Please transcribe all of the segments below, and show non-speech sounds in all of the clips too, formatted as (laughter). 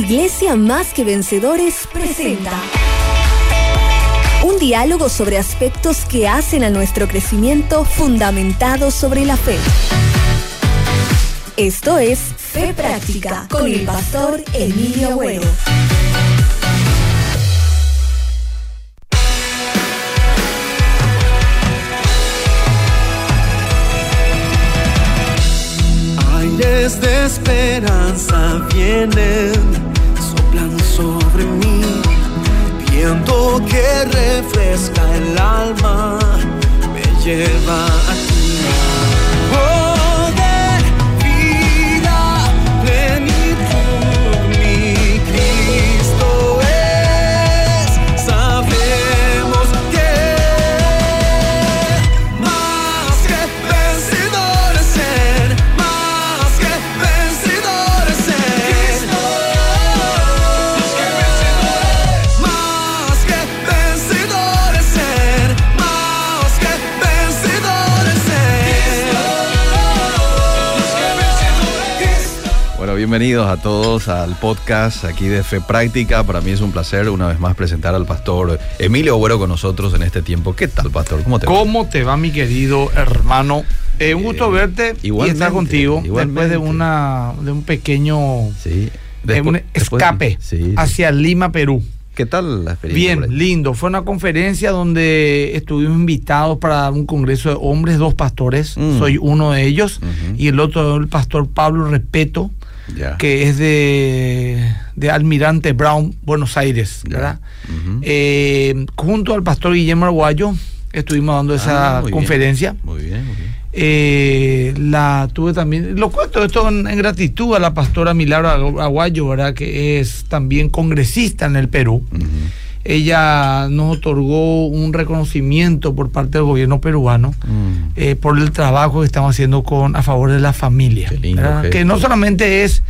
Iglesia Más que Vencedores presenta un diálogo sobre aspectos que hacen a nuestro crecimiento fundamentado sobre la fe. Esto es Fe Práctica con el pastor Emilio Agüero. Aires de esperanza vienen, sobre mí, viento que refresca el alma, me lleva Bueno, bienvenidos a todos al podcast aquí de Fe Práctica. Para mí es un placer una vez más presentar al pastor Emilio Agüero con nosotros en este tiempo. ¿Qué tal, pastor? ¿Cómo te va? ¿Cómo te va, mi querido hermano? Eh, un gusto verte y estar contigo igualmente. después de una de un pequeño Sí. eh, Después- un después- escape sí, sí. hacia Lima, Perú. ¿Qué tal la experiencia? Bien, lindo. Fue una conferencia donde estuvimos invitados para un congreso de hombres, dos pastores. Mm. Soy uno de ellos y el otro el pastor Pablo Repeto, Que es de, de Almirante Brown, Buenos Aires. ¿verdad? Eh, junto al pastor Guillermo Arguayo estuvimos dando esa Ah, muy bien. conferencia. Muy bien, muy bien. Eh, la tuve también, lo cuento esto en, en gratitud a la pastora Milagro Agu- Aguayo, ¿verdad? Que es también congresista en el Perú. Ella nos otorgó un reconocimiento por parte del gobierno peruano Mm. eh, por el trabajo que estamos haciendo con a favor de la familia. Que no solamente es,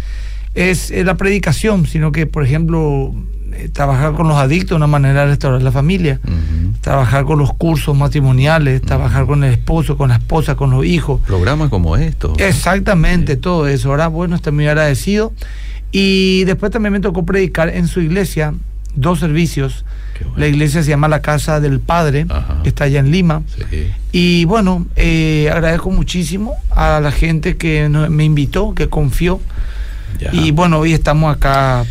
es la predicación, sino que, por ejemplo, eh, trabajar con los adictos de una manera de restaurar la familia trabajar con los cursos matrimoniales, trabajar con el esposo, con la esposa, con los hijos. Programas como estos. Exactamente, todo eso. Ahora, bueno, estoy muy agradecido. Y después también me tocó predicar en su iglesia dos servicios. Bueno. La iglesia se llama la Casa del Padre, Ajá. que está allá en Lima. Sí. Y bueno, eh, agradezco muchísimo a la gente que me invitó, que confió. Ya. Y bueno, hoy estamos acá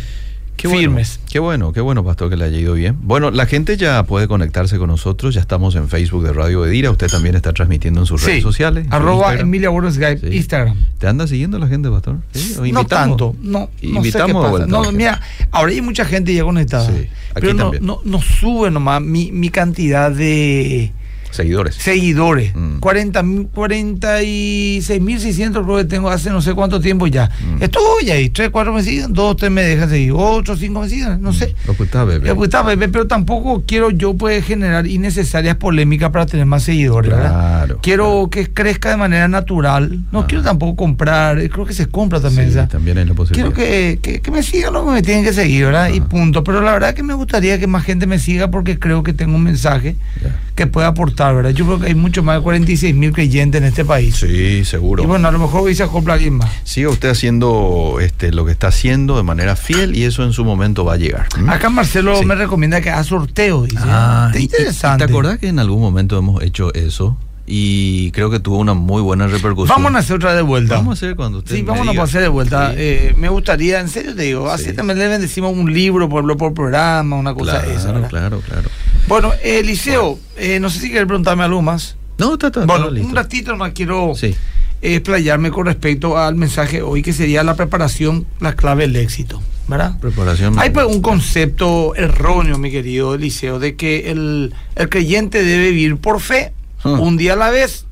Qué bueno, firmes. qué bueno, qué bueno, pastor, que le haya ido bien. Bueno, la gente ya puede conectarse con nosotros. Ya estamos en Facebook de Radio Edira. Usted también está transmitiendo en sus redes sociales. Arroba. Emilia Guy, Sí. Instagram. ¿Te anda siguiendo la gente, pastor? ¿Sí? ¿O No invitamos? tanto, no, no sé Invitamos qué pasa. No, mira, ahora hay mucha gente ya conectada. Pero no, no, no sube nomás mi, mi cantidad de Seguidores. seguidores. Mm. 40, mil- 46.600 creo que tengo hace no sé cuánto tiempo ya. Mm. Estoy ahí, 3, 4 me siguen, 2, 3 me dejan seguir, 8, 5 me siguen, no sé. Lo que está, bebé. Eh, pues, está, bebé, pero tampoco quiero yo pues generar innecesarias polémicas para tener más seguidores, ¿verdad? Claro, Quiero claro. que crezca de manera natural. No Ah. quiero tampoco comprar, eh, creo que se compra también. Sí, también hay la posibilidad. Quiero que, que- que me sigan lo que me tienen que seguir, ¿verdad? Y Ah. punto. Pero la verdad que me gustaría que más gente me siga porque creo que tengo un mensaje Ya. Que puede aportar, ¿verdad? Yo creo que hay mucho más de 46 mil creyentes en este país. Sí, seguro. Y bueno, a lo mejor hoy se acopla alguien más. Siga usted haciendo este, lo que está haciendo de manera fiel y eso en su momento va a llegar. Acá Marcelo Sí. me recomienda que haga sorteo, dice. Ah, interesante. ¿Te acordás que en algún momento hemos hecho eso? Y creo que tuvo una muy buena repercusión. Vamos a hacer otra de vuelta. Vamos a hacer cuando usted Sí, vamos a hacer de vuelta. Sí. Eh, me gustaría, en serio te digo, así Sí. también le bendecimos un libro por, por programa, una cosa claro, esa. ¿verdad? claro, claro. Bueno, Eliseo, eh, no sé si quieres preguntarme algo más. No, está, está, Bueno, listo. un ratito más quiero eh, explayarme con respecto al mensaje hoy que sería la preparación, la clave del éxito, ¿verdad? Preparación. Hay pues un concepto erróneo, mi querido Eliseo, de que el, el creyente debe vivir por fe, Ah. un día a la vez,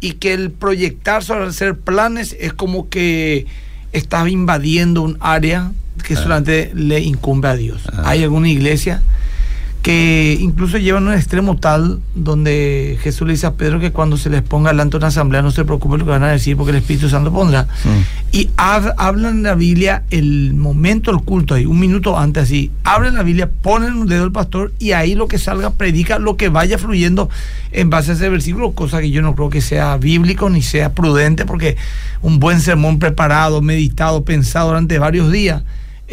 y que el proyectar sobre hacer planes es como que estás invadiendo un área que Ah. solamente le incumbe a Dios. Ah. Hay alguna iglesia que incluso llevan a un extremo tal donde Jesús le dice a Pedro que cuando se les ponga delante una asamblea no se preocupe lo que van a decir porque el Espíritu Santo pondrá. Mm. Y hab- hablan en la Biblia el momento del culto ahí, un minuto antes así. Abren la Biblia, ponen un dedo al pastor y ahí lo que salga predica lo que vaya fluyendo en base a ese versículo, cosa que yo no creo que sea bíblico ni sea prudente porque un buen sermón preparado, meditado, pensado durante varios días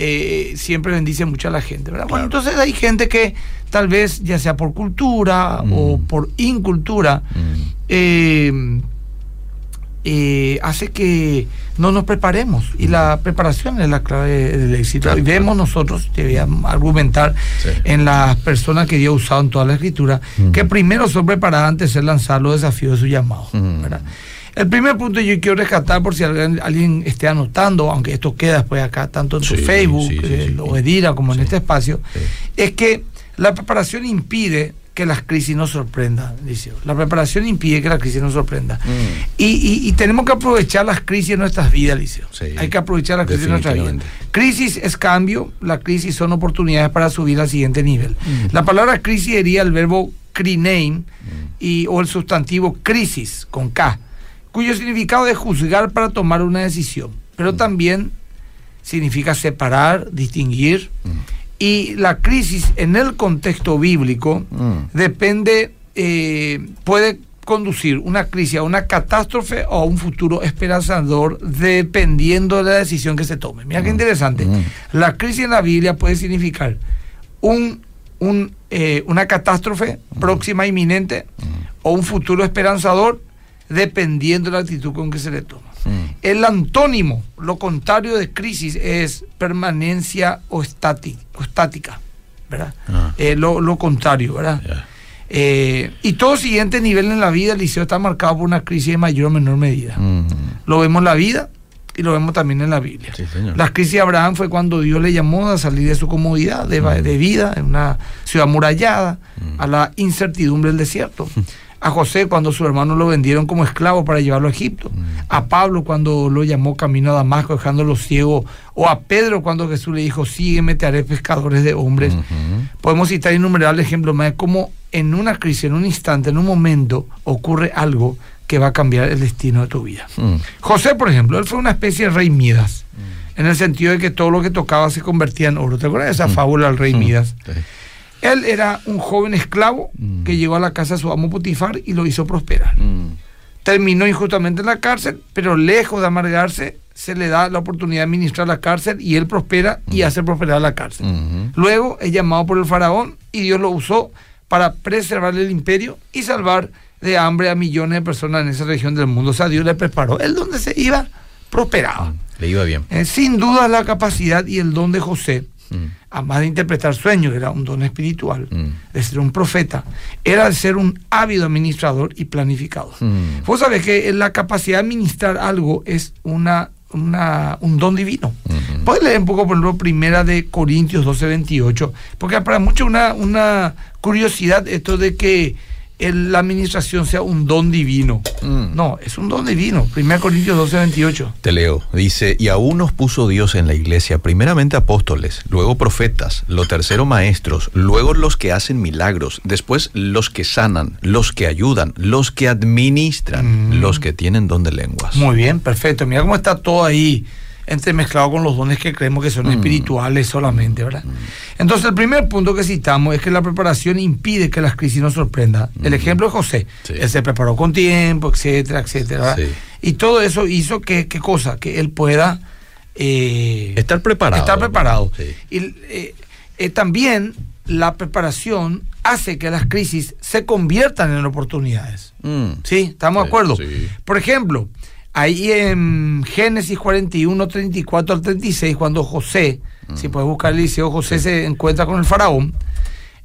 eh, siempre bendice mucho a la gente, ¿verdad? Bueno, Claro. entonces hay gente que tal vez, ya sea por cultura Mm. o por incultura, Mm. eh, eh, hace que no nos preparemos. Y la preparación es la clave del éxito. Claro, y vemos claro. nosotros, te voy a argumentar Sí. en las personas que Dios ha usado en toda la escritura, que primero son preparadas antes de ser lanzadas los desafíos de su llamado. ¿verdad? El primer punto yo quiero rescatar por si alguien, alguien esté anotando, aunque esto queda después acá, tanto en Sí, Facebook, sí, sí, eh, lo Edira, como en este espacio, es que la preparación impide que las crisis nos sorprendan, dice. La preparación impide que la crisis nos sorprenda. Mm. Y, y- y tenemos que aprovechar las crisis en nuestras vidas, Liceo. Sí. Hay que aprovechar las crisis en nuestras vidas. Crisis es cambio, la crisis son oportunidades para subir al siguiente nivel. Mm. La palabra crisis sería el verbo crinein y, o el sustantivo crisis con K, cuyo significado es juzgar para tomar una decisión, pero también significa separar, distinguir. Y la crisis en el contexto bíblico Mm. depende, eh, puede conducir una crisis a una catástrofe o a un futuro esperanzador dependiendo de la decisión que se tome. Mira qué interesante. Mm. La crisis en la Biblia puede significar un, un, eh, una catástrofe próxima, inminente, o un futuro esperanzador dependiendo de la actitud con que se le toma. Mm. El antónimo, lo contrario de crisis, es permanencia o, estáti- o estática, ¿verdad? Ah. Eh, lo, lo contrario, ¿verdad? Eh, y todo siguiente nivel en la vida, el liceo está marcado por una crisis de mayor o menor medida. Mm. Lo vemos en la vida y lo vemos también en la Biblia. Sí. La crisis de Abraham fue cuando Dios le llamó a salir de su comodidad de, de vida en una ciudad murallada Mm. a la incertidumbre del desierto. (laughs) A José cuando sus hermanos lo vendieron como esclavo para llevarlo a Egipto. Mm. A Pablo cuando lo llamó camino a Damasco dejándolo ciego. O a Pedro cuando Jesús le dijo, sígueme, te haré pescadores de hombres. Podemos citar innumerables ejemplos más de cómo en una crisis, en un instante, en un momento, ocurre algo que va a cambiar el destino de tu vida. Mm. José, por ejemplo, él fue una especie de rey Midas, en el sentido de que todo lo que tocaba se convertía en oro. ¿Te acuerdas de esa fábula del rey Mm. Midas? Sí. Él era un joven esclavo Mm. que llegó a la casa de su amo Potifar y lo hizo prosperar. Mm. Terminó injustamente en la cárcel, pero lejos de amargarse, se le da la oportunidad de administrar la cárcel y él prospera y hace prosperar la cárcel. Luego es llamado por el faraón y Dios lo usó para preservar el imperio y salvar de hambre a millones de personas en esa región del mundo. O sea, Dios le preparó. Él donde se iba, prosperaba. Le iba bien. Eh, sin duda la capacidad y el don de José, Mm. además de interpretar sueños, era un don espiritual, Mm. de ser un profeta, era de ser un ávido administrador y planificador. Mm. Vos sabés que la capacidad de administrar algo es una, una- un don divino. Ujú. Puedes leer un poco, por ejemplo, primera de Corintios 12, 28, porque para muchos una, una curiosidad esto de que el- la administración sea un don divino. Mm. No, es un don divino. Primera Corintios 12, 28. Te leo, dice, y aún nos puso Dios en la iglesia, primeramente apóstoles, luego profetas, lo tercero maestros, luego los que hacen milagros, después los que sanan, los que ayudan, los que administran, Mm. los que tienen don de lenguas. Muy bien, perfecto. Mira cómo está todo ahí entremezclado con los dones que creemos que son Mm. espirituales solamente, ¿verdad? Entonces, el primer punto que citamos es que la preparación impide que las crisis nos sorprendan. El ejemplo de José. Mm. Sí. Él se preparó con tiempo, etcétera, etcétera. Y todo eso hizo que, ¿qué cosa? Que él pueda... eh, Estar preparado. Estar preparado. Sí. Y eh, eh, también la preparación hace que las crisis se conviertan en oportunidades. Mm. ¿Sí? ¿Estamos de acuerdo? sí. Por ejemplo, ahí en Génesis 41, 34 al 36, cuando José, Mm. si puedes buscar el liceo, José se encuentra con el faraón,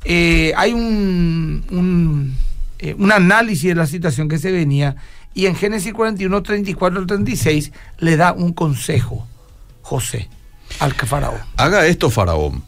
eh, hay un, un, eh, un análisis de la situación que se venía y en Génesis 41, 34 al 36 le da un consejo José al que faraón. Haga esto, Faraón.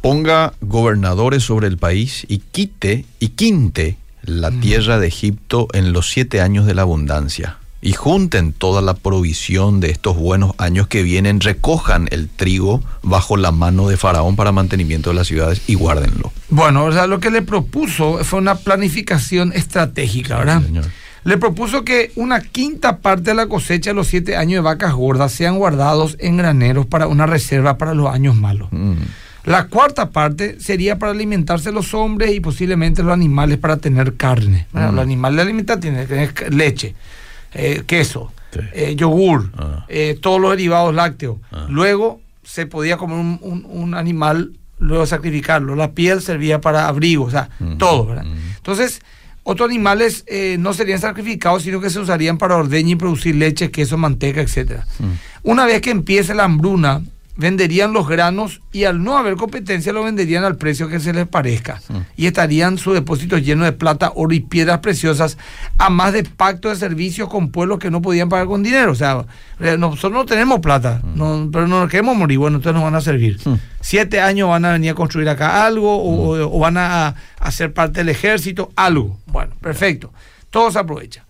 Ponga gobernadores sobre el país y quite y quinte la tierra de Egipto en los siete años de la abundancia. Y junten toda la provisión de estos buenos años que vienen, recojan el trigo bajo la mano de Faraón para mantenimiento de las ciudades y guárdenlo. Bueno, o sea, lo que le propuso fue una planificación estratégica, ¿verdad? Sí, señor. Le propuso que una quinta parte de la cosecha de los siete años de vacas gordas sean guardados en graneros para una reserva para los años malos. Mm. La cuarta parte sería para alimentarse los hombres y posiblemente los animales para tener carne. ¿verdad? Mm. Los animales de alimentar tienen que tener leche, eh, queso, Sí. eh, yogur, Ah. eh, todos los derivados lácteos. Ah. Luego se podía comer un, un- un animal, luego sacrificarlo. La piel servía para abrigo, o sea, todo. Entonces, otros animales no serían sacrificados, sino que se usarían para ordeñar y producir leche, queso, manteca, etcétera. Mm. Una vez que empiece la hambruna, venderían los granos y al no haber competencia lo venderían al precio que se les parezca. Mm. Y estarían sus depósitos llenos de plata, oro y piedras preciosas, a más de pacto de servicios con pueblos que no podían pagar con dinero. O sea, eh, nosotros no tenemos plata, no- pero no nos queremos morir, bueno, entonces nos van a servir. Mm. Siete años van a venir a construir acá algo o, o- o van a, a ser parte del ejército, algo. Bueno, perfecto. Todo se aprovecha.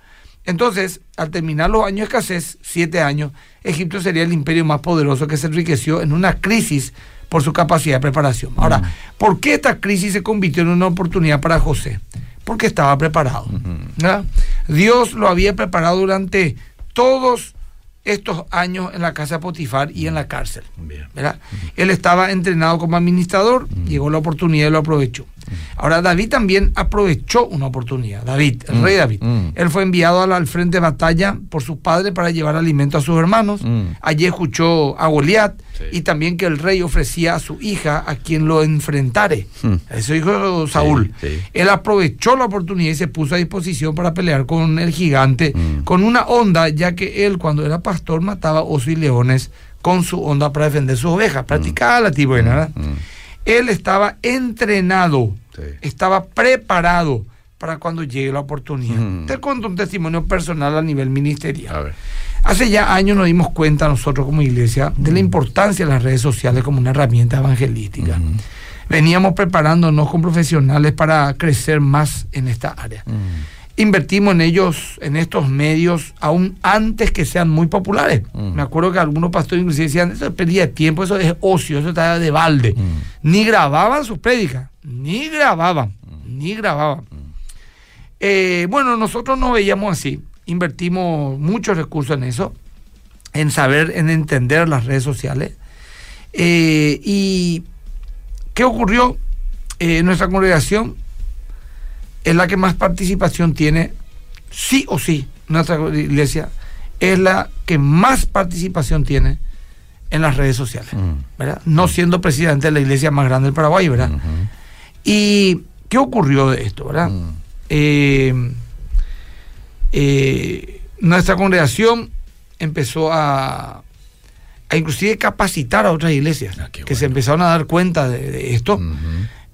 Entonces, al terminar los años de escasez, siete años, Egipto sería el imperio más poderoso que se enriqueció en una crisis por su capacidad de preparación. Ahora, ¿por qué esta crisis se convirtió en una oportunidad para José? Porque estaba preparado. Dios lo había preparado durante todos estos años en la casa de Potifar y en la cárcel. Él estaba entrenado como administrador, llegó la oportunidad y lo aprovechó. Ahora, David también aprovechó una oportunidad. David, el Mm, rey David. mm. Él fue enviado al, al frente de batalla por sus padres para llevar alimento a sus hermanos. Mm. Allí escuchó a Goliat Sí. y también que el rey ofrecía a su hija a quien lo enfrentare. Mm. Eso dijo Saúl. sí. Él aprovechó la oportunidad y se puso a disposición para pelear con el gigante Mm. con una onda, ya que él cuando era pastor mataba osos y leones con su onda para defender sus ovejas. Practicaba la tipo, ¿verdad? Él estaba entrenado, Sí. estaba preparado para cuando llegue la oportunidad. Mm. Te cuento un testimonio personal a nivel ministerial. A ver. Hace ya años nos dimos cuenta nosotros como iglesia de la importancia de las redes sociales como una herramienta evangelística. Mm. Veníamos preparándonos con profesionales para crecer más en esta área. Mm. Invertimos en ellos, en estos medios, aún antes que sean muy populares. Mm. Me acuerdo que algunos pastores inclusive decían, eso es pérdida de tiempo, eso es ocio, eso está de balde. Mm. Ni grababan sus prédicas, ni grababan, ni grababan. Eh, bueno, nosotros no veíamos así. Invertimos muchos recursos en eso, en saber, en entender las redes sociales. Eh, ¿Y qué ocurrió? Eh, nuestra congregación es la que más participación tiene, sí o sí, nuestra iglesia es la que más participación tiene en las redes sociales, Mm. ¿verdad? No siendo presidente de la iglesia más grande del Paraguay, ¿verdad? ¿Y qué ocurrió de esto, verdad? Mm. Eh, eh, nuestra congregación empezó a, a inclusive capacitar a otras iglesias Ah, que se empezaron a dar cuenta de, de esto.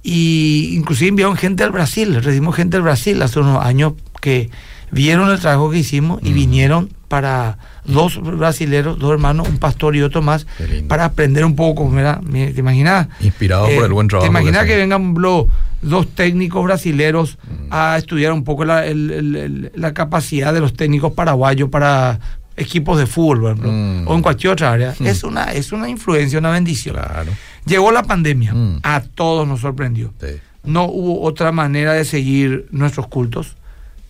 Y inclusive enviaron gente al Brasil, recibimos gente del Brasil hace unos años que vieron el trabajo que hicimos y Mm. vinieron para dos brasileros, dos hermanos, un pastor y otro más, para aprender un poco, me- ¿te imaginas? Inspirados por el buen trabajo ¿Te imaginas que vengan los dos técnicos brasileros Mm. a estudiar un poco la, el- el- el- la capacidad de los técnicos paraguayos para equipos de fútbol, Mm. o en cualquier otra área? Mm. Es, una, es una influencia, una bendición. Claro. Llegó la pandemia, Mm. a todos nos sorprendió. Sí. No hubo otra manera de seguir nuestros cultos,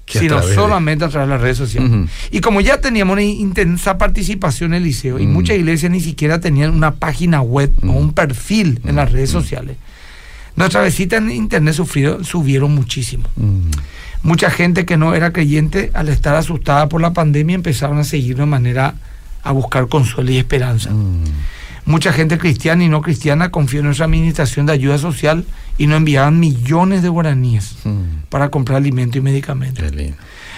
Que a sino de- solamente a través de las redes sociales. Ujú. Y como ya teníamos una intensa participación en el liceo, y Mm. muchas iglesias ni siquiera tenían una página web o Mm. un perfil en las redes sociales, nuestras visitas en internet sufrieron, subieron muchísimo. Mucha gente que no era creyente, al estar asustada por la pandemia, empezaron a seguir de manera a buscar consuelo y esperanza. Mm. Mucha gente cristiana y no cristiana confió en nuestra administración de ayuda social y nos enviaban millones de guaraníes Mm. para comprar alimento y medicamentos.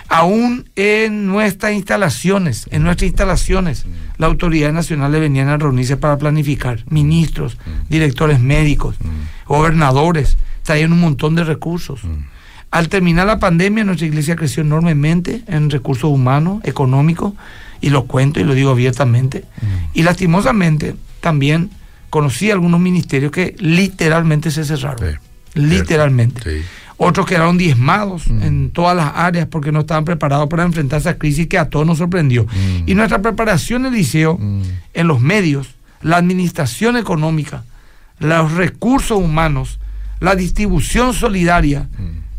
Aún en nuestras instalaciones, en nuestras instalaciones, la autoridad nacional venían a reunirse para planificar, ministros, directores médicos, gobernadores, traían un montón de recursos. Al terminar la pandemia, nuestra iglesia creció enormemente en recursos humanos, económicos, y lo cuento y lo digo abiertamente. Y lastimosamente también conocí algunos ministerios que literalmente se cerraron. Sí. Literalmente. Sí. Otros quedaron diezmados Mm. en todas las áreas porque no estaban preparados para enfrentar esa crisis que a todos nos sorprendió. Mm. Y nuestra preparación en el liceo, Mm. en los medios, la administración económica, los recursos humanos, la distribución solidaria,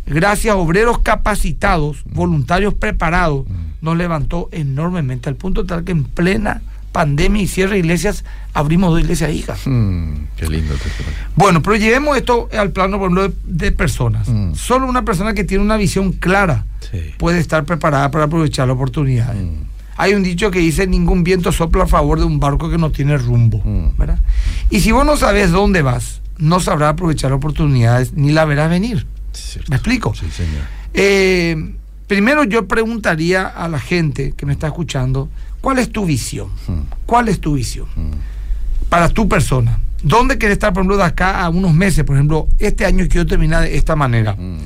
gracias a obreros capacitados, voluntarios preparados, nos levantó enormemente al punto tal que en plena pandemia y cierre de iglesias abrimos dos iglesias hijas. Mm. Qué lindo testimonio. Bueno, pero llevemos esto al plano, por ejemplo, de, de personas. Mm. Solo una persona que tiene una visión clara Sí. puede estar preparada para aprovechar la oportunidad. Mm. Hay un dicho que dice, ningún viento sopla a favor de un barco que no tiene rumbo. ¿verdad? Y si vos no sabes dónde vas, no sabrás aprovechar oportunidades ni la verás venir. Cierto. ¿Me explico? Sí, señor. Eh, primero yo preguntaría a la gente que me está escuchando, ¿cuál es tu visión? Mm. ¿Cuál es tu visión? Para tu persona. ¿Dónde quieres estar, por ejemplo, de acá a unos meses? Por ejemplo, este año quiero terminar de esta manera. Mm.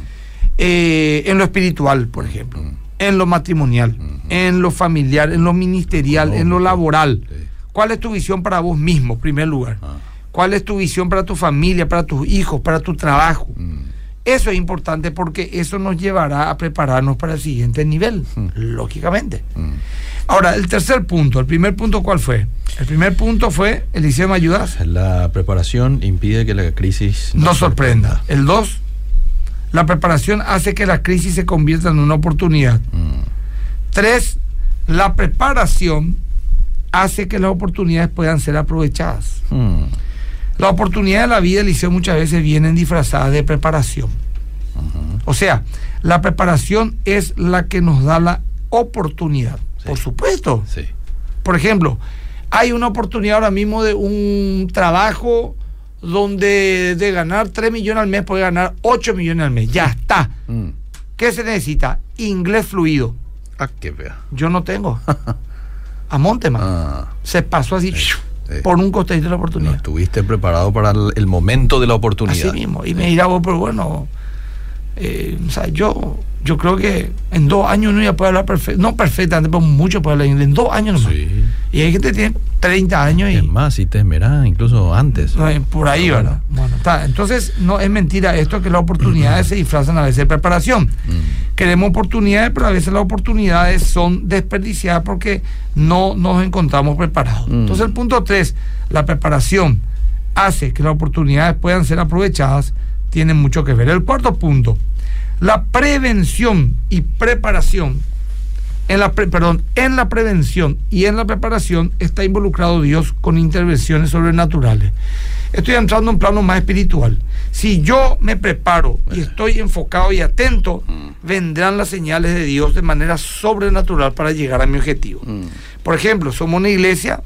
Eh, en lo espiritual, por ejemplo. En lo matrimonial. En lo familiar. En lo ministerial. En lo laboral. ¿Cuál es tu visión para vos mismo, en primer lugar? Ah. ¿Cuál es tu visión para tu familia, para tus hijos, para tu trabajo? Mm. Eso es importante porque eso nos llevará a prepararnos para el siguiente nivel, Mm. lógicamente. Mm. Ahora, el tercer punto, el primer punto, ¿cuál fue? El primer punto fue, Eliseo, ¿me ayudas? La preparación impide que la crisis No sorprenda. El dos, la preparación hace que la crisis se convierta en una oportunidad. Mm. Tres, la preparación hace que las oportunidades puedan ser aprovechadas. Las oportunidades de la vida, Eliseo, muchas veces vienen disfrazadas de preparación. O sea, la preparación es la que nos da la oportunidad. Sí. Por supuesto. Sí. Por ejemplo, hay una oportunidad ahora mismo de un trabajo donde de ganar 3 millones al mes puede ganar 8 millones al mes. Ya está. Mm. ¿Qué se necesita? Inglés fluido. Ah, que vea. Yo no tengo. (laughs) A Monteman. Ah, Se pasó así sí. Por un costadito de la no oportunidad. estuviste preparado para el, el momento de la oportunidad. Así mismo. Y me dirá vos, pero bueno, eh, o sea, yo, yo creo que en dos años uno ya puede hablar perfecto, no perfectamente, pero mucho puede hablar inglés. En dos años nomás. Sí. Y hay gente que tiene 30 años y Es más, si te esmerás, incluso antes. no, eh, por ahí, ¿verdad? Bueno, está. Entonces, no es mentira esto que las oportunidades (clears throat) se disfrazan a veces de preparación. Mm. Queremos oportunidades, pero a veces las oportunidades son desperdiciadas porque no nos encontramos preparados. Mm. Entonces, el punto 3, la preparación hace que las oportunidades puedan ser aprovechadas, tiene mucho que ver. El cuarto punto, la prevención y preparación. En la, pre- perdón, en la prevención y en la preparación está involucrado Dios con intervenciones sobrenaturales. Estoy entrando en un plano más espiritual. Si yo me preparo y estoy enfocado y atento, vendrán las señales de Dios de manera sobrenatural para llegar a mi objetivo. Mm. Por ejemplo, somos una iglesia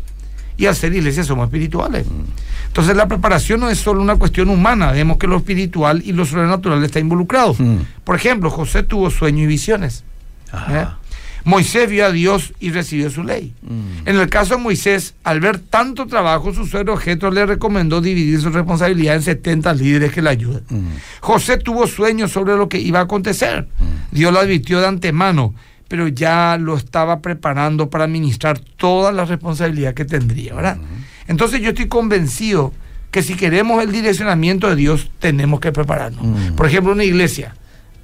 y al ser iglesia somos espirituales. Entonces la preparación no es solo una cuestión humana, vemos que lo espiritual y lo sobrenatural está involucrado. Mm. Por ejemplo, José tuvo sueños y visiones. Ajá. ¿eh? Moisés vio a Dios y recibió su ley. Mm. En el caso de Moisés, al ver tanto trabajo, su suegro Jetro le recomendó dividir su responsabilidad en 70 líderes que le ayuden. Mm. José tuvo sueños sobre lo que iba a acontecer. Dios lo advirtió de antemano, pero ya lo estaba preparando para administrar toda la responsabilidad que tendría, ¿verdad? Entonces yo estoy convencido que si queremos el direccionamiento de Dios, tenemos que prepararnos. Mm. Por ejemplo, una iglesia,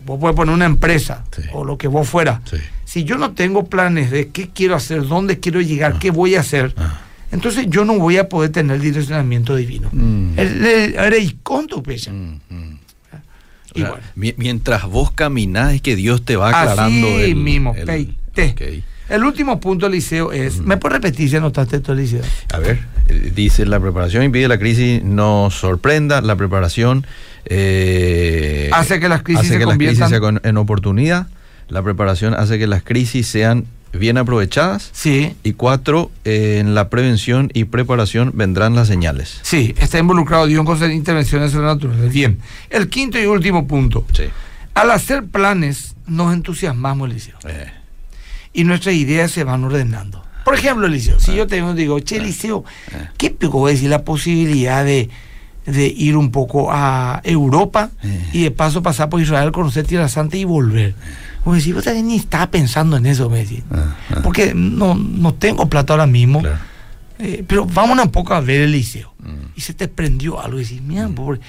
vos puedes poner una empresa Sí. o lo que vos fuera. Sí. Si yo no tengo planes de qué quiero hacer, dónde quiero llegar, qué voy a hacer, Ah. entonces yo no voy a poder tener direccionamiento divino. El- con tu mi- mientras vos caminás es que Dios te va Así aclarando el, mismo, el-. El último punto, Eliseo, es. ¿Me puedes repetir si anotaste esto, Eliseo? A ver, dice la preparación impide la crisis no sorprenda, la preparación eh, Hace que las crisis hace se que las crisis conviertan- se con- en oportunidad, la preparación hace que las crisis sean bien aprovechadas Sí, y cuatro, eh, en la prevención y preparación vendrán las señales. sí, está involucrado Dios con intervenciones sobrenaturales. Bien. El quinto y último punto. Sí. Al hacer planes, nos entusiasmamos, Eliseo. Eh, y nuestras ideas se van ordenando. Por ejemplo, Eliseo, si yo te digo, che, Eliseo, ¿qué pico es decir la posibilidad de, de ir un poco a Europa Eh. y de paso pasar por Israel, conocer Tierra Santa y volver? Como decir, vos también ni estaba pensando en eso, me decís. ah, ah, Porque no, no tengo plata ahora mismo, claro. Eh, pero vamos un poco a ver el liceo. Mm. Y se te prendió algo y decís, mira, pobre.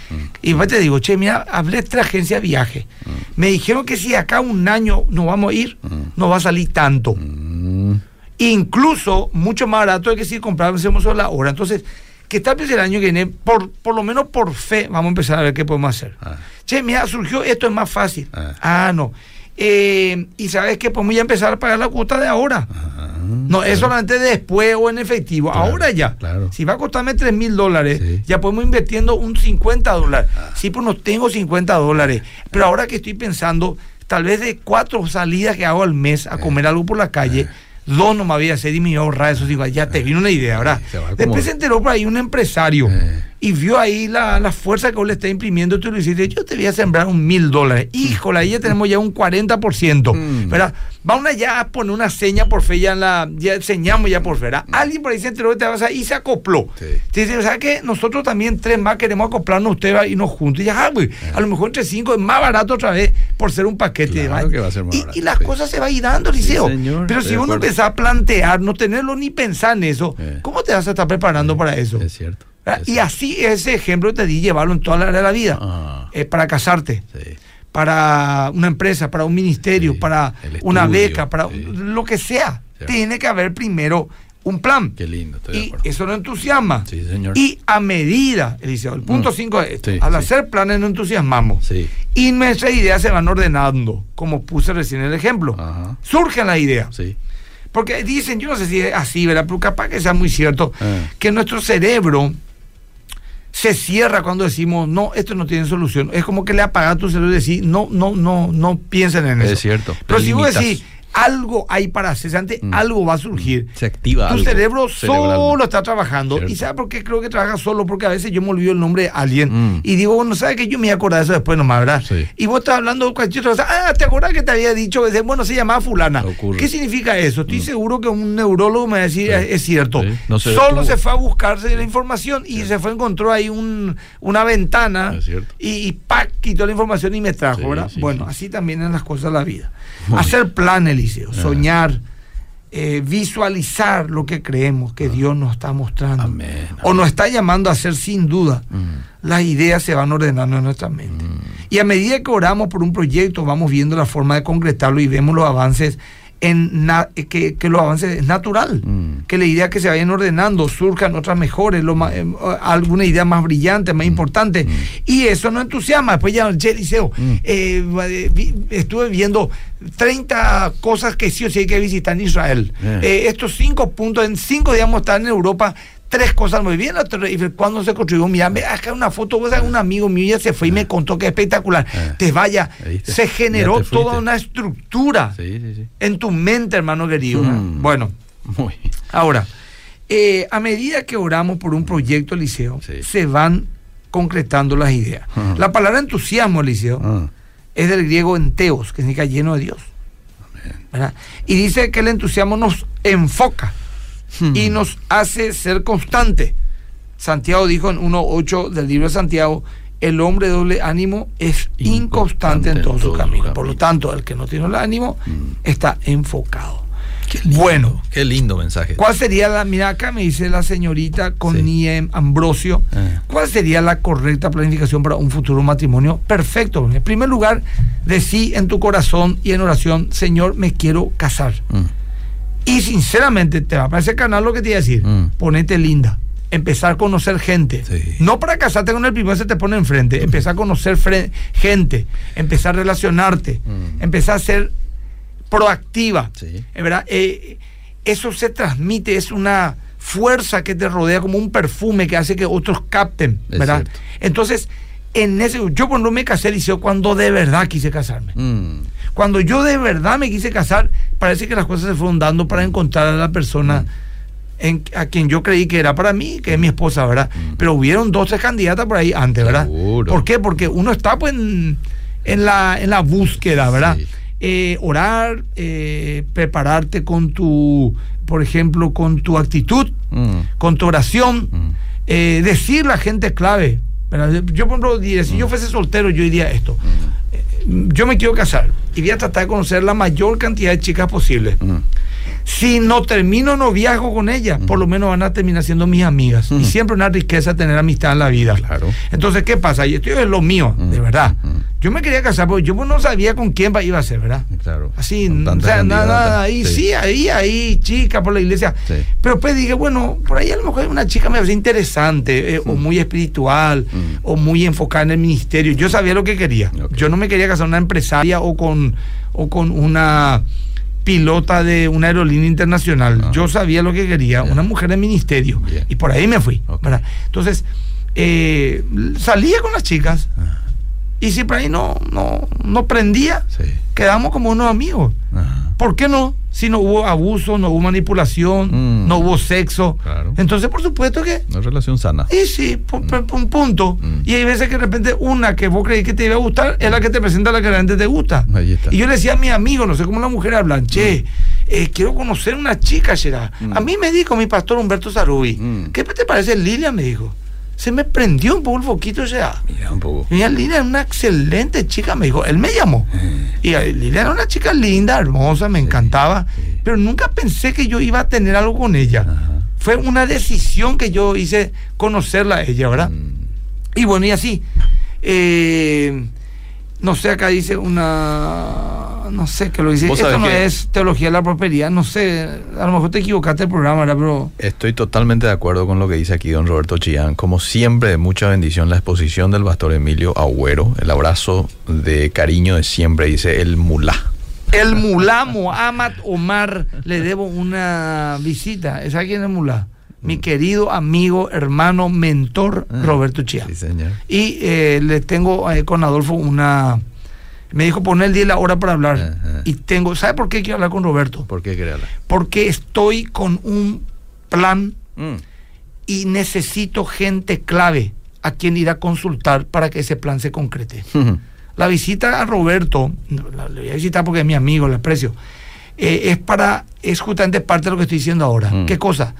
Y después te digo, che, mira, hablé de esta agencia de viaje. Me dijeron que si acá un año nos vamos a ir, Mm. no va a salir tanto. Mm, Incluso mucho más barato de que si compráramos solo la hora. Entonces, que tal vez el año que viene, por, por lo menos por fe, vamos a empezar a ver qué podemos hacer. ah, Che, mira, surgió esto, es más fácil. Ah. Ah, no. Eh, y sabes que podemos ya empezar a pagar la cuota de ahora. ah, No, es solamente después o en efectivo. Claro, ahora ya. claro. Si va a costarme 3 mil dólares, Sí. ya podemos invirtiendo un 50 dólares. Ah. Sí, pues no tengo 50 dólares. Pero ahora que estoy pensando, tal vez de cuatro salidas que hago al mes a comer algo por la calle, dos no me había hacer y me iba a ahorrar esos 50. Ya te vino una idea, ¿verdad? como- Después se enteró por ahí un empresario Eh. Y vio ahí la, la fuerza que vos le está imprimiendo, tú le dijiste, yo te voy a sembrar un mil dólares. Híjole, ahí ya tenemos ya un 40%, Mm. ¿verdad? Vamos ya a poner una seña por fe, ya, en la, ya enseñamos ya por fe, ¿verdad? Alguien por ahí se enteró que te vas a y se acopló. Mm. Sí. Te dice, ¿sabes qué? Nosotros también tres más queremos acoplarnos a usted ¿verdad? y nos juntos. Y ya, ah, güey, a lo mejor entre cinco es más barato otra vez por ser un paquete. Claro ¿verdad? que va a ser más y, y las sí. cosas se va a ir dando, Liceo. Pero si de uno empieza a plantear, no tenerlo ni pensar en eso, Eh. ¿cómo te vas a estar preparando para eso? Es cierto. Es Y así ese ejemplo te di llevarlo en toda la área de la vida. Ah. Eh, para casarte, Sí. para una empresa, para un ministerio, Sí, para una beca, para sí. lo que sea. Tiene que haber primero un plan. Qué lindo, estoy de Y acuerdo. eso no entusiasma. Sí, señor. Y a medida, Eliseo, el punto Mm. 5 es esto, Sí, al sí. hacer planes no entusiasmamos. Sí. Y nuestras ideas se van ordenando, como puse recién el ejemplo. Ajá. Surgen las ideas. Sí. Porque dicen, yo no sé si es así, ¿verdad? Pero capaz que sea muy cierto, Ah. que nuestro cerebro se cierra cuando decimos, no, esto no tiene solución. Es como que le apagas tu cerebro y decís, no, no, no, no piensen en Es eso. cierto, Pero si vos decís, algo hay para hacer, antes Mm. algo va a surgir. Se activa Tu algo cerebro cerebral. solo está trabajando. Cierto. ¿Y sabe por qué creo que trabaja solo? Porque a veces yo me olvido el nombre de alguien Mm. y digo, bueno, ¿sabe que yo me voy a acordar de eso después nomás, verdad? Sí. Y vos estás hablando de cualquier cosa. Ah, ¿te acordás que te había dicho? que, Bueno, se llamaba fulana. Ocurre. ¿Qué significa eso? Estoy seguro que un neurólogo me va a decir, Sí. "Es- cierto. Sí. No se Solo detuvo. se fue a buscarse la información y se fue, encontró ahí un, una ventana y, y ¡pac! quitó la información y me trajo, ¿verdad? bueno, sí. así también en las cosas de la vida. Muy Hacer plan, Ah. soñar, eh, visualizar lo que creemos que Dios nos está mostrando. Ah. Amén, O nos está llamando a hacer sin duda. Mm. Las ideas se van ordenando en nuestra mente. Y a medida que oramos por un proyecto, vamos viendo la forma de concretarlo y vemos los avances en na- que, que los avances es natural. Mm. Que las ideas que se vayan ordenando surjan otras mejores, lo ma- eh, alguna idea más brillante, más importante. Y eso no entusiasma. Después ya, che, Liceo, Mm. eh, eh, vi- estuve viendo 30 cosas que sí o sí hay que visitar en Israel. Eh. Eh, estos cinco puntos, en cinco días vamos a estar en Europa. Tres cosas muy bien. cuando se construyó, mira, ve acá una foto, un amigo mío ya se fue y me contó que es espectacular. Eh. Te vaya, se generó toda una estructura Sí, sí, sí. en tu mente, hermano querido. Mm. Bueno, Muy. ahora, eh, a medida que oramos por un proyecto, Liceo, Sí. se van concretando las ideas. Ajá. La palabra entusiasmo, Liceo, Ah. es del griego enteos, que significa lleno de Dios. Y dice que el entusiasmo nos enfoca Hmm. y nos hace ser constante. Santiago dijo en 1.8 del libro de Santiago, el hombre de doble ánimo es inconstante en todo su camino. Por lo tanto, el que no tiene el ánimo Mm. está enfocado. Qué lindo. Bueno, Qué lindo mensaje. ¿cuál sería la, mira acá me dice la señorita Connie Ambrosio, Eh. ¿cuál sería la correcta planificación para un futuro matrimonio perfecto? En primer lugar, decí en tu corazón y en oración, Señor, me quiero casar. Mm. Y sinceramente, te va a aparecer canal lo que te iba a decir. Mm. Ponete linda. Empezar a conocer gente. Sí. No para casarte con el primero se te pone enfrente. Empezar a conocer gente. Empezar a relacionarte. Mm. Empezar a ser proactiva. Sí. Verdad, eh, eso se transmite, es una fuerza que te rodea como un perfume que hace que otros capten, ¿verdad? Entonces, en ese, yo cuando me casé, Liceo, cuando de verdad quise casarme. Mm. Cuando yo de verdad me quise casar, parece que las cosas se fueron dando para encontrar a la persona en- a quien yo creí que era para mí, que es mi esposa, ¿verdad? Pero hubieron dos, tres candidatas por ahí antes, ¿verdad? Seguro. ¿Por qué? Porque uno está pues en, en la, en la búsqueda, ¿verdad? Sí. Eh, orar, eh, prepararte con tu, por ejemplo, con tu actitud, Mm. con tu oración, Mm. eh, decir la gente clave. ¿Verdad? Yo, por ejemplo, diría, si Mm. yo fuese soltero, yo diría esto. Eh, Yo me quiero casar y voy a tratar de conocer la mayor cantidad de chicas posible. Si no termino noviazgo con ellas, por lo menos van a terminar siendo mis amigas. Y siempre una riqueza tener amistad en la vida. Claro. Entonces, ¿qué pasa? Y esto es lo mío, de verdad. Yo me quería casar, porque yo no sabía con quién iba a ser, ¿verdad? Claro. Así, o sea, nada, ahí, sí. ahí, ahí, chica por la iglesia. Sí. Pero después dije, bueno, por ahí a lo mejor hay una chica me parece interesante, eh, o muy espiritual, Mm. o muy enfocada en el ministerio. Yo sabía lo que quería. Yo no me quería casar con una empresaria o con, o con una pilota de una aerolínea internacional. Ah. Yo sabía lo que quería, una mujer de ministerio. Y por ahí me fui. Entonces, eh, salía con las chicas. Ah. Y si por ahí no, no, no prendía, Sí. quedamos como unos amigos. Ajá. ¿Por qué no? Si no hubo abuso, no hubo manipulación, Mm. no hubo sexo. Claro. Entonces, por supuesto que Una relación sana. y sí, pu- un punto. Mm. Y hay veces que de repente una que vos creí que te iba a gustar es la que te presenta la que realmente te gusta. Ahí está. Y yo le decía a mi amigo, no sé cómo las mujeres hablan, che, eh, quiero conocer una chica. Mm. A mí me dijo mi pastor Humberto Sarubi, Mm. ¿qué te parece Lilia? Me dijo. Se me prendió un poco el foquito, Gerard. Mira un poco. Mira, Lilia es una excelente chica, me dijo. Él me llamó. Y eh, Lilia era una chica linda, hermosa, me encantaba. sí. Pero nunca pensé que yo iba a tener algo con ella. Ajá. Fue una decisión que yo hice conocerla a ella, ¿verdad? Mm. Y bueno, y así. eh, no sé, acá dice una. No sé qué lo dice. Esto no es teología de la prosperidad. No sé. A lo mejor te equivocaste el programa, ¿verdad? Pero. Estoy totalmente de acuerdo con lo que dice aquí don Roberto Chillán. Como siempre, de mucha bendición la exposición del pastor Emilio Agüero. El abrazo de cariño de siempre, dice el mulá. El mulá Mohamed Omar le debo una visita. ¿Sabes quién es el mulá? Mi querido amigo, hermano, mentor, Ah, Roberto Chia. Sí, señor. Y eh, le tengo eh, con Adolfo una. Me dijo poner el día y la hora para hablar. Ajá. Y tengo. ¿Sabe por qué quiero hablar con Roberto? ¿Por qué querés hablar? Porque estoy con un plan Mm. y necesito gente clave a quien ir a consultar para que ese plan se concrete. La visita a Roberto, la, le voy a visitar porque es mi amigo, le aprecio, eh, es para, es justamente parte de lo que estoy diciendo ahora. Mm. ¿Qué cosa?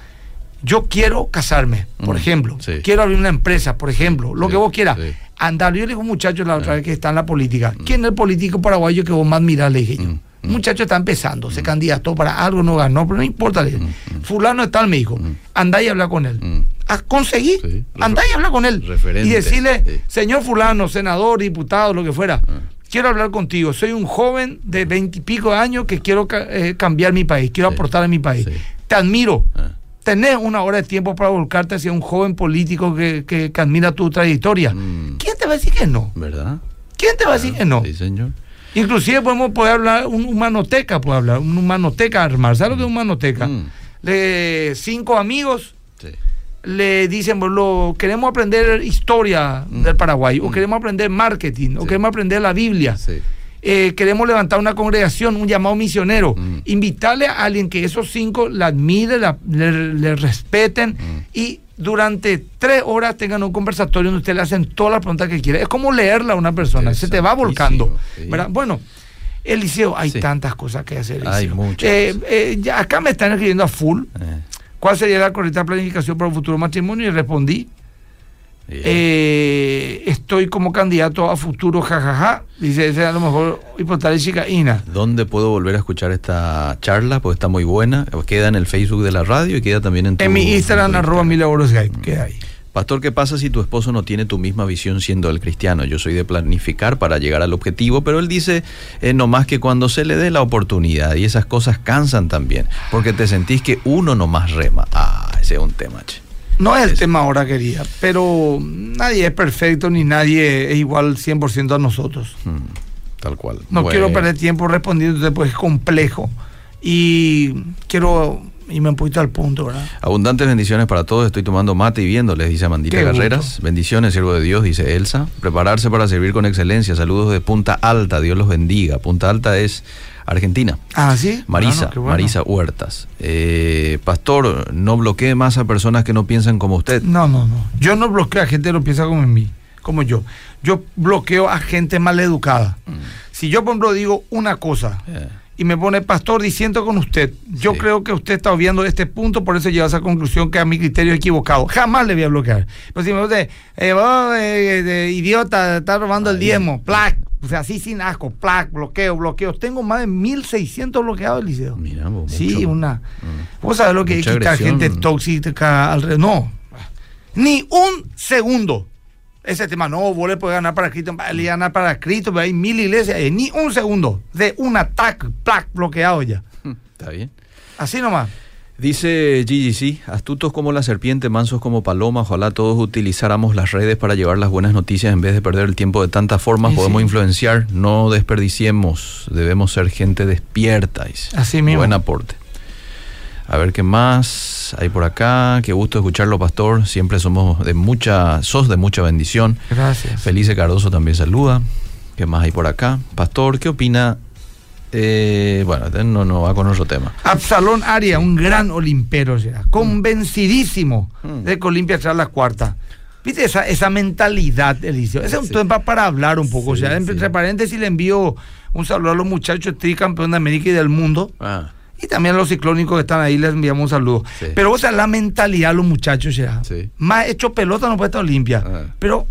Yo quiero casarme, por Mm, ejemplo. sí. Quiero abrir una empresa, por ejemplo. Lo Sí, que vos quieras. sí. Andar. Yo le digo a un muchacho la otra Ah. vez que está en la política. ¿Quién es el político paraguayo que vos más mirás? Le dije yo. Mm, Un muchacho está empezando, se candidató para algo, no ganó, pero no importa. le dije. Fulano es tal, me dijo. Andá y habla con él. Mm. Ah, conseguí. Andá y habla con él. referente, Y decirle, señor fulano, senador, diputado, lo que fuera, Ah. quiero hablar contigo. Soy un joven de veintipico años que quiero eh, cambiar mi país, quiero aportar a mi país. Te admiro. Ah. Tenés una hora de tiempo para volcarte hacia un joven político que, que- que admira tu trayectoria. Mm. ¿Quién te va a decir que no? ¿Verdad? ¿Quién te va a decir que no? Sí, señor. Inclusive podemos poder hablar, un humanoteca puede hablar, un humanoteca armar. ¿Sabes lo que es humanoteca? Mm. Le, cinco amigos Sí. le dicen, bueno, lo- queremos aprender historia Mm. del Paraguay, o queremos aprender marketing, o queremos aprender la Biblia. Sí. Eh, queremos levantar una congregación, un llamado misionero. Mm. Invitarle a alguien que esos cinco la admire, la- le, le respeten Mm. y durante tres horas tengan un conversatorio donde usted le hacen todas las preguntas que quiere. Es como leerla a una persona, se te va volcando. Interesantísimo, sí. ¿verdad? Bueno, Eliseo, hay Sí. tantas cosas que hacer. Hay muchas Eh, eh, ya acá me están escribiendo a full. Eh, ¿Cuál sería la correcta planificación para un futuro matrimonio? Y respondí. Eh, estoy como candidato a futuro, jajaja. Dice, ese a lo mejor hipotética Ina. ¿Dónde puedo volver a escuchar esta charla? Porque está muy buena. Queda en el Facebook de la radio y queda también en tu... En mi Instagram, en tu arroba mil euros Skype. Mm. Queda ahí. Pastor, ¿qué pasa si tu esposo no tiene tu misma visión siendo el cristiano? Yo soy de planificar para llegar al objetivo, pero él dice eh, no más que cuando se le dé la oportunidad y esas cosas cansan también, porque te sentís que uno nomás rema. Ah, ese es un tema, che. No es el tema ahora, quería, pero nadie es perfecto ni nadie es igual 100% a nosotros. Mm, tal cual. No Bueno. quiero perder tiempo respondiendo, pues es complejo. Y quiero irme un poquito al punto, ¿verdad? Abundantes bendiciones para todos. Estoy tomando mate y viéndoles, dice Amandita gusto. Carreras. Bendiciones, siervo de Dios, dice Elsa. Prepararse para servir con excelencia. Saludos de Punta Alta. Dios los bendiga. Punta Alta es Argentina. Ah, sí. Marisa, qué bueno. Marisa Huertas. Eh, pastor, no bloquee más a personas que no piensan como usted. No, no, no. Yo no bloqueo a gente que no piensa como en mí, como yo. Yo bloqueo a gente maleducada. Si yo, por ejemplo, digo una cosa Eh, y me pone pastor diciendo con usted, yo Sí. creo que usted está obviando este punto, por eso lleva a esa conclusión que a mi criterio es equivocado. Jamás le voy a bloquear. Pues si me dice, eh, eh, de idiota, está robando el diezmo, plac. O sea, así sin asco, plac, bloqueo, bloqueo. Tengo más de 1600 bloqueados, Liceo. mira, vos, Sí, mucho. una. Mm. ¿Vos sabés lo que es quitar agresión. gente tóxica alrededor? No. Ni un segundo. Ese tema, no, vos le puedes ganar para Cristo, le ganar para Cristo, pero hay mil iglesias, eh, ni un segundo de un ataque, plac, bloqueado ya. Está bien. Así nomás. Dice GGC, astutos como la serpiente, mansos como paloma, ojalá todos utilizáramos las redes para llevar las buenas noticias en vez de perder el tiempo de tantas formas, podemos sí. influenciar, no desperdiciemos, debemos ser gente despierta. dice. Así mismo. Buen aporte. A ver qué más hay por acá, qué gusto escucharlo, pastor, siempre somos de mucha, sos de mucha bendición. Gracias. Felice Cardoso también saluda. ¿Qué más hay por acá? Pastor, ¿qué opina Eh, bueno, este no, no va con otro tema. Absalón Aria, un gran olimpero, será, convencidísimo Mm. de que Olimpia será la cuarta. ¿Viste esa, esa mentalidad, Elicio? Ese es un Sí. tema para hablar un poco. Sí, o sea, entre sí. paréntesis le envío un saludo a los muchachos tricampeón de América y del mundo. Ah, Y también a los ciclónicos que están ahí les enviamos un saludo. Sí. Pero o sea, la mentalidad de los muchachos ya. Sí. Más hecho pelota no puede estar Olimpia. Ah. Pero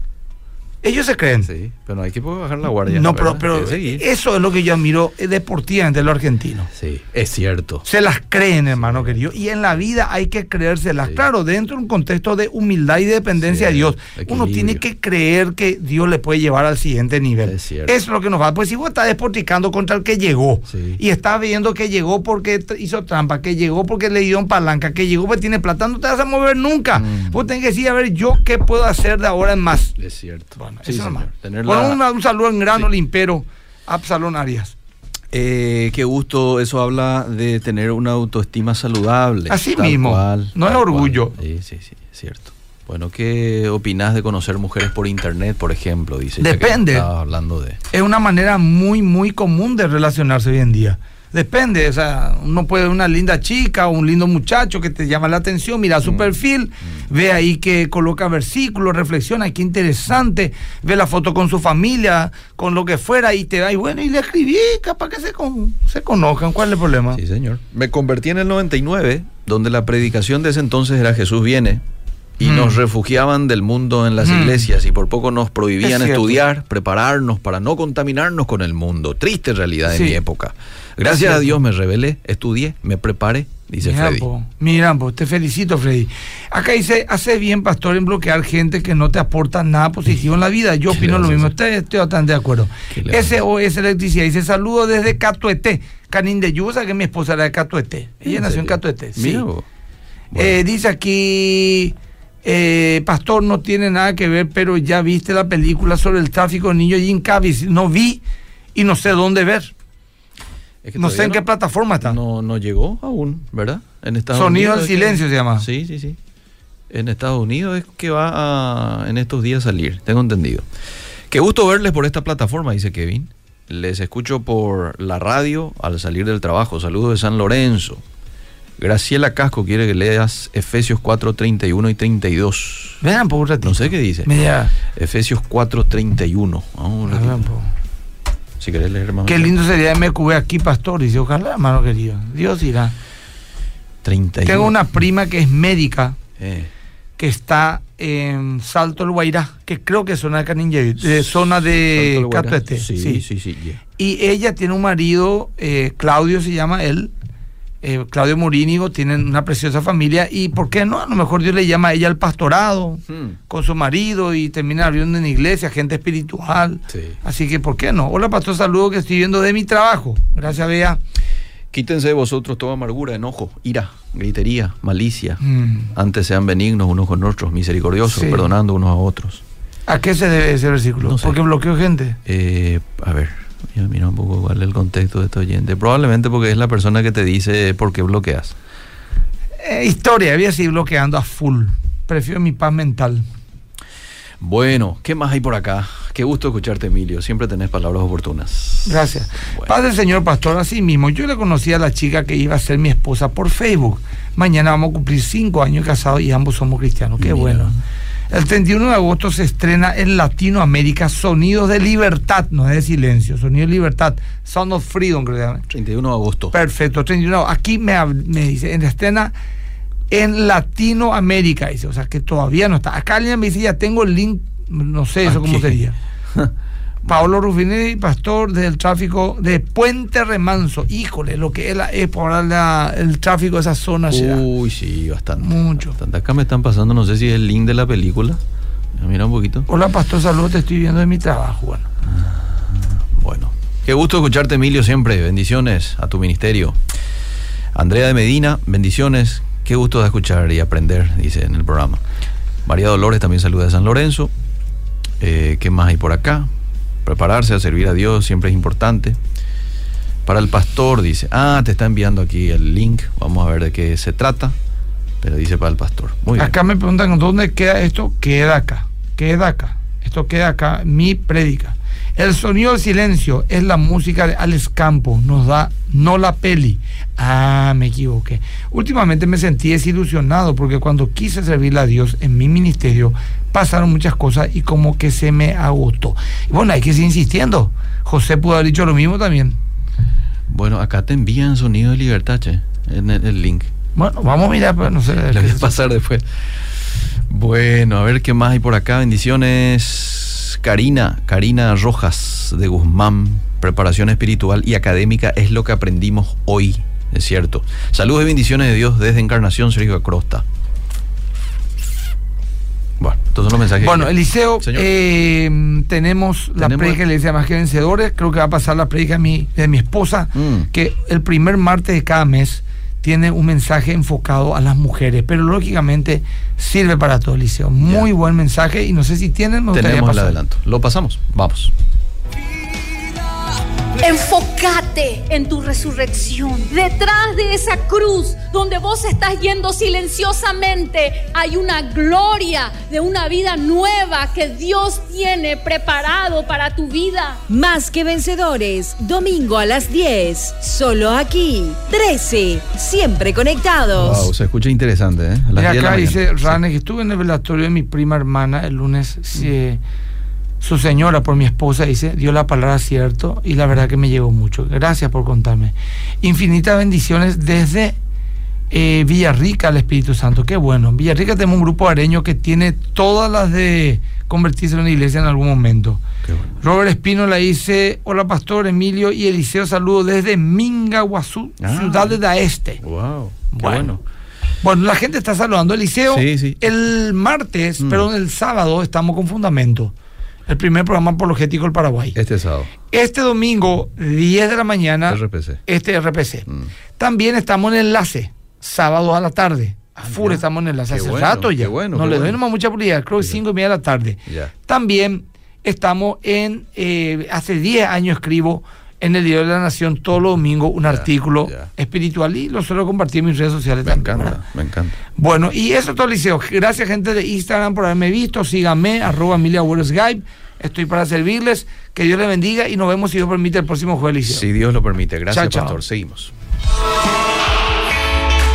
ellos se creen. sí, pero no hay que bajar la guardia. no, pero, eso es lo que yo admiro deportivamente de los argentinos. Sí, es cierto. Se las creen, hermano querido. Y en la vida hay que creérselas. Sí. Claro, dentro de un contexto de humildad y de dependencia Sí, de Dios. Uno tiene que creer que Dios le puede llevar al siguiente nivel. Es cierto. Eso es lo que nos va. Pues si vos estás despotricando contra el que llegó y estás viendo que llegó porque hizo trampa, que llegó porque le dio en palanca, que llegó porque tiene plata, no te vas a mover nunca. Mm. Vos tenés que decir, a ver, yo qué puedo hacer de ahora en más. Es cierto. Bueno, Sí, eso nomás. Tener Bueno, la- una- un saludo en gran Sí. olimpero, Absalón Arias. Eh, qué gusto, eso habla de tener una autoestima saludable. Así mismo, cual, no es orgullo. cual. Sí, sí, sí, es cierto. Bueno, ¿qué opinás de conocer mujeres por internet, por ejemplo? Dice. ya que Depende. hablando de. es una manera muy, muy común de relacionarse hoy en día. Depende, o sea, uno puede ver una linda chica o un lindo muchacho que te llama la atención, mira Mm. su perfil, ve ahí que coloca versículos, reflexiona, qué interesante, ve la foto con su familia, con lo que fuera, y te da, y bueno, y le escribí, capaz que se, con- se conozcan, ¿cuál es el problema? Sí, señor. Me convertí en el 99, donde la predicación de ese entonces era Jesús viene. Y Mm. nos refugiaban del mundo en las Mm. iglesias y por poco nos prohibían Es cierto. estudiar, prepararnos para no contaminarnos con el mundo. Triste realidad de Sí. mi época. Gracias a. Dios me rebelé, estudié, me preparé, dice Mira, Freddy. po, mira, po, te felicito, Freddy. Acá dice, hace bien, pastor, en bloquear gente que no te aporta nada positivo en la vida. Yo (laughs) ¿Qué opino lo mismo, estoy, estoy bastante de acuerdo. ¿Qué le vas a SOS Electricidad dice, saludo desde Catuete, Canín de Yusa, que mi esposa era de Catuete. Ella ¿En nació en? Catuete, sí. Bueno, Eh, dice aquí, eh, pastor, no tiene nada que ver, pero ya viste la película sobre el tráfico de niños y en Cavis. No vi y no sé dónde ver. es que No sé en qué plataforma está. No, no llegó aún, ¿verdad? En Estados Sonido Unidos que- silencio se llama. Sí, sí, sí. En Estados Unidos es que va a, en estos días a salir, tengo entendido. Qué gusto verles por esta plataforma, dice Kevin. Les escucho por la radio al salir del trabajo. Saludos de San Lorenzo. Graciela Casco quiere que leas Efesios 4, 31 y 32. Vean por un ratito. No sé qué dice. Media- Efesios 4, 31. Vamos un ratito. Si querés leer más. Qué lindo sería MQB aquí, pastor. Dice, ojalá, hermano querido. Dios irá. 31. Tengo una prima que es médica, Eh, que está en Salto el Guairá, que creo que es zona de Caninje, de zona de. Catuete. Sí, sí, sí. sí, yeah. Y ella tiene un marido, eh, Claudio se llama él, eh, Claudio Morínigo, tienen una preciosa familia. Y ¿por qué no? A lo mejor Dios le llama a ella al pastorado Hmm. con su marido y termina abriendo una iglesia, gente espiritual. Sí. Así que, ¿por qué no? Hola, pastor, saludo que estoy viendo de mi trabajo. Gracias, Bea. Quítense de vosotros toda amargura, enojo, ira, gritería, malicia. Mm. Antes sean benignos unos con otros, misericordiosos, Sí. perdonando unos a otros. ¿A qué se debe ese versículo? No sé. Porque bloqueó gente. Eh, a ver, voy a mirar un poco cuál es el contexto de este oyente. Probablemente porque es la persona que te dice por qué bloqueas. Eh, historia, había seguir bloqueando a full. Prefiero mi paz mental. Bueno, ¿qué más hay por acá? Qué gusto escucharte, Emilio. Siempre tenés palabras oportunas. Gracias. Bueno. Paz del señor pastor, así mismo. Yo le conocí a la chica que iba a ser mi esposa por Facebook. Mañana vamos a cumplir cinco años casados y ambos somos cristianos. Qué Mira. bueno. El 31 de agosto se estrena en Latinoamérica Sonidos de Libertad, no es de silencio, Sonidos de Libertad, Sound of Freedom, creo que se llama. 31 de agosto. Perfecto, 31. Aquí me, me dice, en la escena en Latinoamérica, dice, o sea que todavía no está. Acá alguien me dice, ya tengo el link, no sé eso cómo sería. (laughs) Paolo Rufinelli, pastor del tráfico de Puente Remanso. Híjole, lo que es, la, es por la- el tráfico de esa zona. será. Uy, sí, bastante. Mucho. bastante. Acá me están pasando, no sé si es el link de la película. Mira un poquito. Hola, pastor, saludos, te estoy viendo de mi trabajo. Bueno, Bueno, qué gusto escucharte, Emilio, siempre. Bendiciones a tu ministerio. Andrea de Medina, bendiciones. Qué gusto de escuchar y aprender, dice en el programa. María Dolores también saluda de San Lorenzo. Eh, ¿Qué más hay por acá? Prepararse a servir a Dios siempre es importante. Para el pastor, dice. Ah, te está enviando aquí el link. Vamos a ver de qué se trata. Pero dice para el pastor. Muy bien. acá me preguntan dónde queda esto. Queda acá, queda acá. Esto queda acá, mi prédica. El sonido del silencio es la música de Alex Campos, nos da no la peli. Ah, me equivoqué. Últimamente me sentí desilusionado porque cuando quise servirle a Dios en mi ministerio pasaron muchas cosas y como que se me agotó. Bueno, hay que seguir insistiendo. José pudo haber dicho lo mismo también. Bueno, acá te envían sonido de libertad, che, en el, el link. Bueno, vamos a mirar, pero no sé. (laughs) Le voy a pasar después. Bueno, a ver qué más hay por acá. Bendiciones. Karina, Karina Rojas de Guzmán. Preparación espiritual y académica es lo que aprendimos hoy, es cierto. Saludos y bendiciones de Dios desde Encarnación, Sergio Acosta. Bueno, estos son los mensajes. Bueno, Eliseo, eh, tenemos la predica de la iglesia más que vencedores. Creo que va a pasar la predica de mi, de mi esposa, Mm. que el primer martes de cada mes tiene un mensaje enfocado a las mujeres, pero lógicamente sirve para todo, Eliseo. Muy Ya. buen mensaje y no sé si tienen, me gustaría Tenemos el pasar. adelanto. Lo pasamos. Vamos. En tu resurrección. Detrás de esa cruz donde vos estás yendo silenciosamente, hay una gloria de una vida nueva que Dios tiene preparado para tu vida. Más que vencedores, domingo a las 10, solo aquí, 13, siempre conectados. Wow, se escucha interesante, ¿eh? A las Mira 10 de la acá dice Sí. Rane que estuve en el velatorio de mi prima hermana el lunes. sí, su señora, por mi esposa, dice, dio la palabra cierto y la verdad que me llegó mucho. Gracias por contarme. Infinitas bendiciones desde eh, Villarrica al Espíritu Santo. Qué bueno. En Villarrica tenemos un grupo areño que tiene todas las de convertirse en una iglesia en algún momento. Qué bueno. Robert Espino le dice, hola pastor Emilio y Eliseo, saludos desde Mingaguazú, Ah. ciudad de Daeste. Wow. Qué Bueno. bueno. Bueno, la gente está saludando. Eliseo, Sí, sí. el martes, Mm. perdón, el sábado estamos con Fundamento. El primer programa apologético del Paraguay. Este sábado. Este domingo, 10 de la mañana, RPC. este RPC. Mm. También estamos en enlace, sábado a la tarde. A full ya. estamos en enlace. Qué Hace bueno, rato ya. qué bueno, no le doy bueno. nomás mucha prioridad, creo que 5 y media de la tarde. Ya. También estamos en, eh, hace 10 años escribo en el Diario de la Nación todos los domingos un artículo espiritual y lo suelo compartir en mis redes sociales Me también. ¿verdad? encanta, me encanta. Bueno, y eso es todo, Liceo. Gracias, gente de Instagram, por haberme visto. Síganme, arroba Emilia Skype. Estoy para servirles. Que Dios les bendiga y nos vemos, si Dios permite, el próximo jueves, Liceo. Si Dios lo permite. Gracias, Chao, chao. pastor. Seguimos.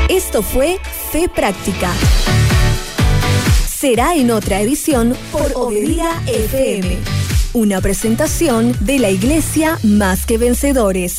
Esto fue Fe Práctica. Será en otra edición por Obedira FM. Una presentación de la Iglesia Más que Vencedores.